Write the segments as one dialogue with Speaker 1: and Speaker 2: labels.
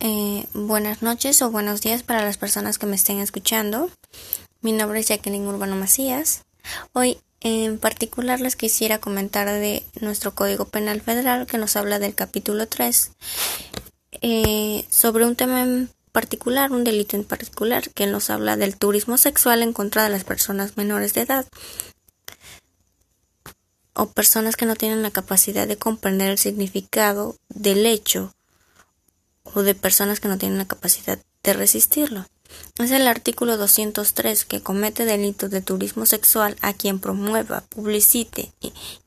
Speaker 1: Eh, buenas noches o buenos días para las personas que me estén escuchando. Mi nombre es Jacqueline Urbano Macías. Hoy en particular les quisiera comentar de nuestro Código Penal Federal que nos habla del capítulo 3 eh, sobre un tema en particular, un delito en particular, que nos habla del turismo sexual en contra de las personas menores de edad o personas que no tienen la capacidad de comprender el significado del hecho o de personas que no tienen la capacidad de resistirlo. Es el artículo 203 que comete delitos de turismo sexual a quien promueva, publicite,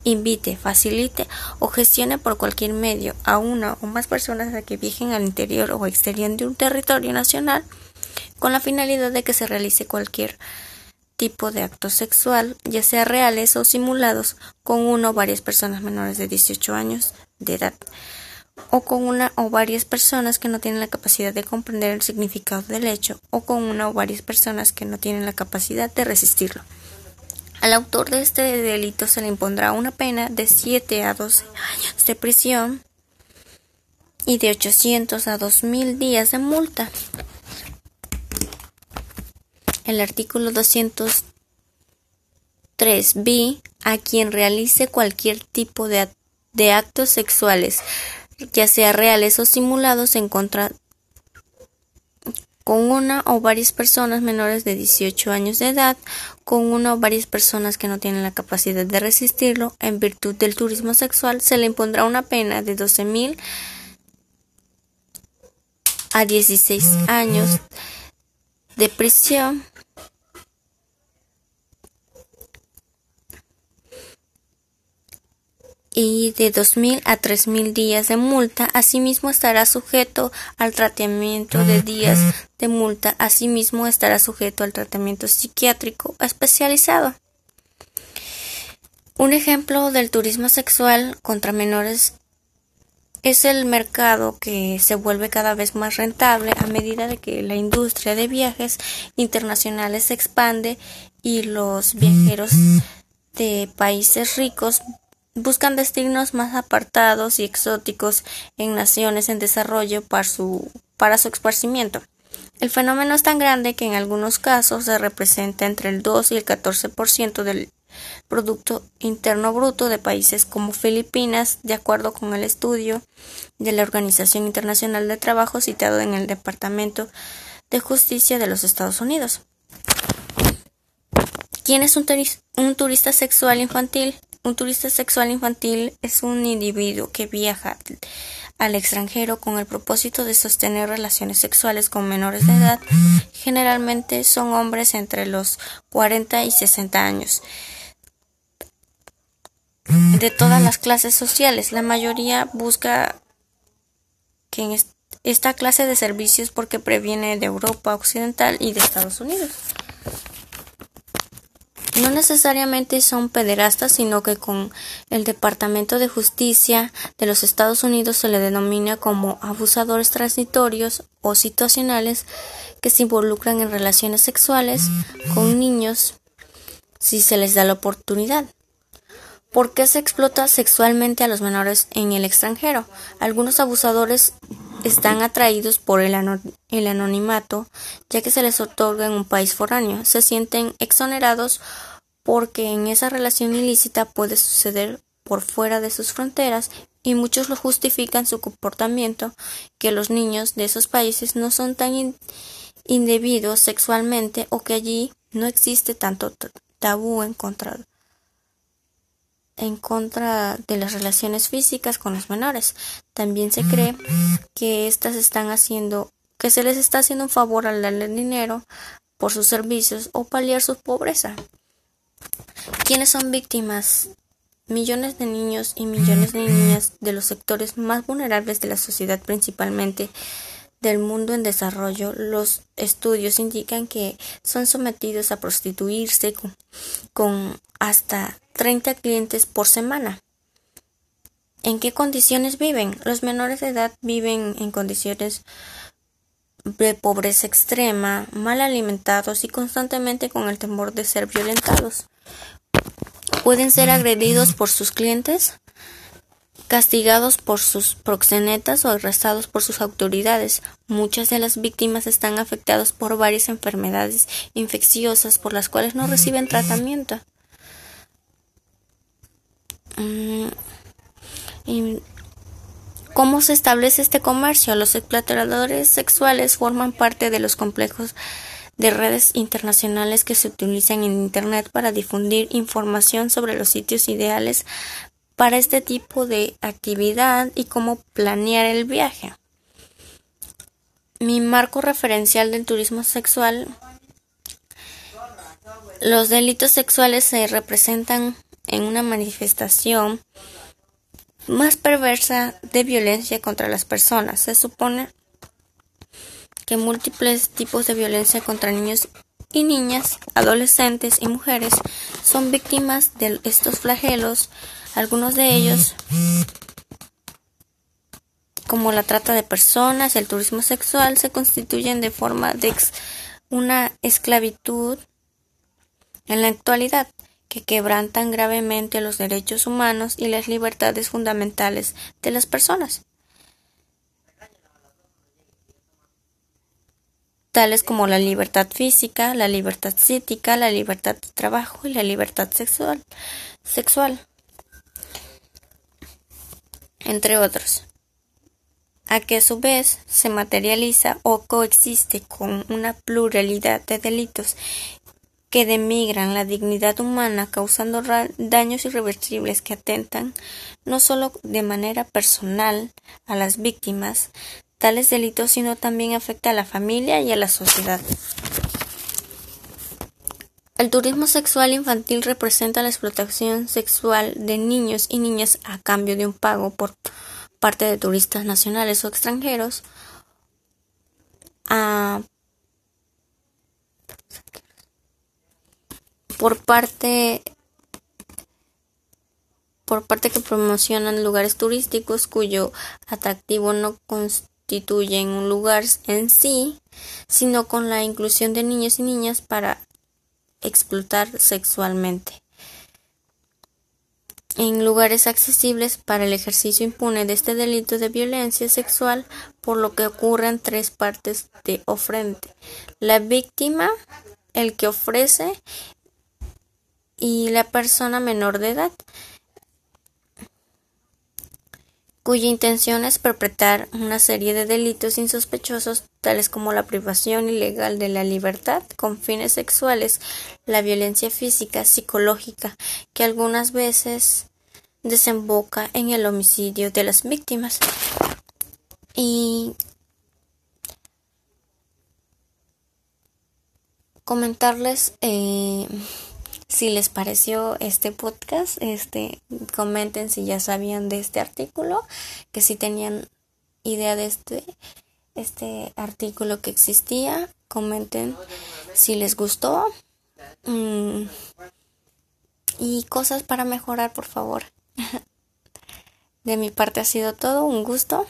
Speaker 1: invite, facilite o gestione por cualquier medio a una o más personas a que viajen al interior o exterior de un territorio nacional con la finalidad de que se realice cualquier tipo de acto sexual, ya sea reales o simulados, con una o varias personas menores de 18 años de edad, o con una o varias personas que no tienen la capacidad de comprender el significado del hecho, o con una o varias personas que no tienen la capacidad de resistirlo. Al autor de este delito se le impondrá una pena de 7 a 12 años de prisión y de 800 a 2000 días de multa el artículo 203 b a quien realice cualquier tipo de, de actos sexuales, ya sea reales o simulados, en contra con una o varias personas menores de 18 años de edad, con una o varias personas que no tienen la capacidad de resistirlo, en virtud del turismo sexual, se le impondrá una pena de 12.000 a 16 años de prisión y de 2.000 a 3.000 días de multa. Asimismo estará sujeto al tratamiento de días de multa. Asimismo estará sujeto al tratamiento psiquiátrico especializado. Un ejemplo del turismo sexual contra menores es el mercado que se vuelve cada vez más rentable a medida de que la industria de viajes internacionales se expande y los viajeros de países ricos buscan destinos más apartados y exóticos en naciones en desarrollo para su, para su esparcimiento. El fenómeno es tan grande que en algunos casos se representa entre el 2 y el 14% del Producto Interno Bruto de países como Filipinas, de acuerdo con el estudio de la Organización Internacional de Trabajo citado en el Departamento de Justicia de los Estados Unidos. ¿Quién es un, un turista sexual infantil? Un turista sexual infantil es un individuo que viaja al extranjero con el propósito de sostener relaciones sexuales con menores de edad. Generalmente son hombres entre los 40 y 60 años. De todas las clases sociales, la mayoría busca esta clase de servicios porque previene de Europa Occidental y de Estados Unidos. No necesariamente son pederastas, sino que con el Departamento de Justicia de los Estados Unidos se le denomina como abusadores transitorios o situacionales que se involucran en relaciones sexuales con niños si se les da la oportunidad. ¿Por qué se explota sexualmente a los menores en el extranjero? Algunos abusadores están atraídos por el, el, anonimato, ya que se les otorga en un país foráneo. Se sienten exonerados porque en esa relación ilícita puede suceder por fuera de sus fronteras y muchos lo justifican su comportamiento que los niños de esos países no son tan indebidos sexualmente o que allí no existe tanto tabú en contra en contra de las relaciones físicas con los menores. También se cree que éstas están haciendo que se les está haciendo un favor al darle dinero por sus servicios o paliar su pobreza. ¿Quiénes son víctimas? Millones de niños y millones de niñas de los sectores más vulnerables de la sociedad, principalmente del mundo en desarrollo, los estudios indican que son sometidos a prostituirse con, hasta 30 clientes por semana. ¿En qué condiciones viven? Los menores de edad viven en condiciones de pobreza extrema, mal alimentados y constantemente con el temor de ser violentados. pueden ser agredidos por sus clientes, castigados por sus proxenetas o arrestados por sus autoridades. Muchas de las víctimas están afectadas por varias enfermedades infecciosas por las cuales no reciben tratamiento. Mm, ¿Cómo se establece este comercio? Los explotadores sexuales forman parte de los complejos de redes internacionales que se utilizan en Internet para difundir información sobre los sitios ideales para este tipo de actividad y cómo planear el viaje. Mi marco referencial del turismo sexual. Los delitos sexuales se representan en una manifestación más perversa de violencia contra las personas. Se supone que múltiples tipos de violencia contra niños y niñas, adolescentes y mujeres son víctimas de estos flagelos, algunos de ellos como la trata de personas, el turismo sexual, se constituyen de forma de una esclavitud en la actualidad que quebrantan gravemente los derechos humanos y las libertades fundamentales de las personas, tales como la libertad física, la libertad psíquica, la libertad de trabajo y la libertad sexual, sexual entre otros, a que a su vez se materializa o coexiste con una pluralidad de delitos que demigran la dignidad humana causando daños irreversibles que atentan no solo de manera personal a las víctimas tales delitos sino también afecta a la familia y a la sociedad. El turismo sexual infantil representa la explotación sexual de niños y niñas a cambio de un pago por parte de turistas nacionales o extranjeros a por parte por parte que promocionan lugares turísticos cuyo atractivo no constituye un lugar en sí, sino con la inclusión de niños y niñas para explotar sexualmente en lugares accesibles para el ejercicio impune de este delito de violencia sexual, por lo que ocurren tres partes de ofrenda. La víctima, el que ofrece y la persona menor de edad, cuya intención es perpetrar una serie de delitos insospechosos tales como la privación ilegal de la libertad con fines sexuales, la violencia física, psicológica, que algunas veces desemboca en el homicidio de las víctimas. Y comentarles eh, si les pareció este podcast, este, comenten si ya sabían de este artículo, que si tenían idea de este, este artículo que existía, comenten si les gustó mm, y cosas para mejorar, por favor. De mi parte ha sido todo, un gusto.